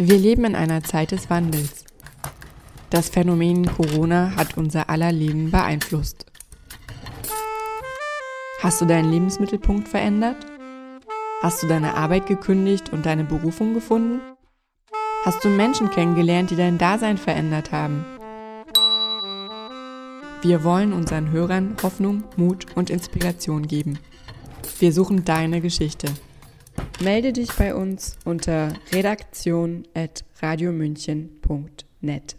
Wir leben in einer Zeit des Wandels. Das Phänomen Corona hat unser aller Leben beeinflusst. Hast du deinen Lebensmittelpunkt verändert? Hast du deine Arbeit gekündigt und deine Berufung gefunden? Hast du Menschen kennengelernt, die dein Dasein verändert haben? Wir wollen unseren Hörern Hoffnung, Mut und Inspiration geben. Wir suchen deine Geschichte. Melde dich bei uns unter redaktion.radiomünchen.net.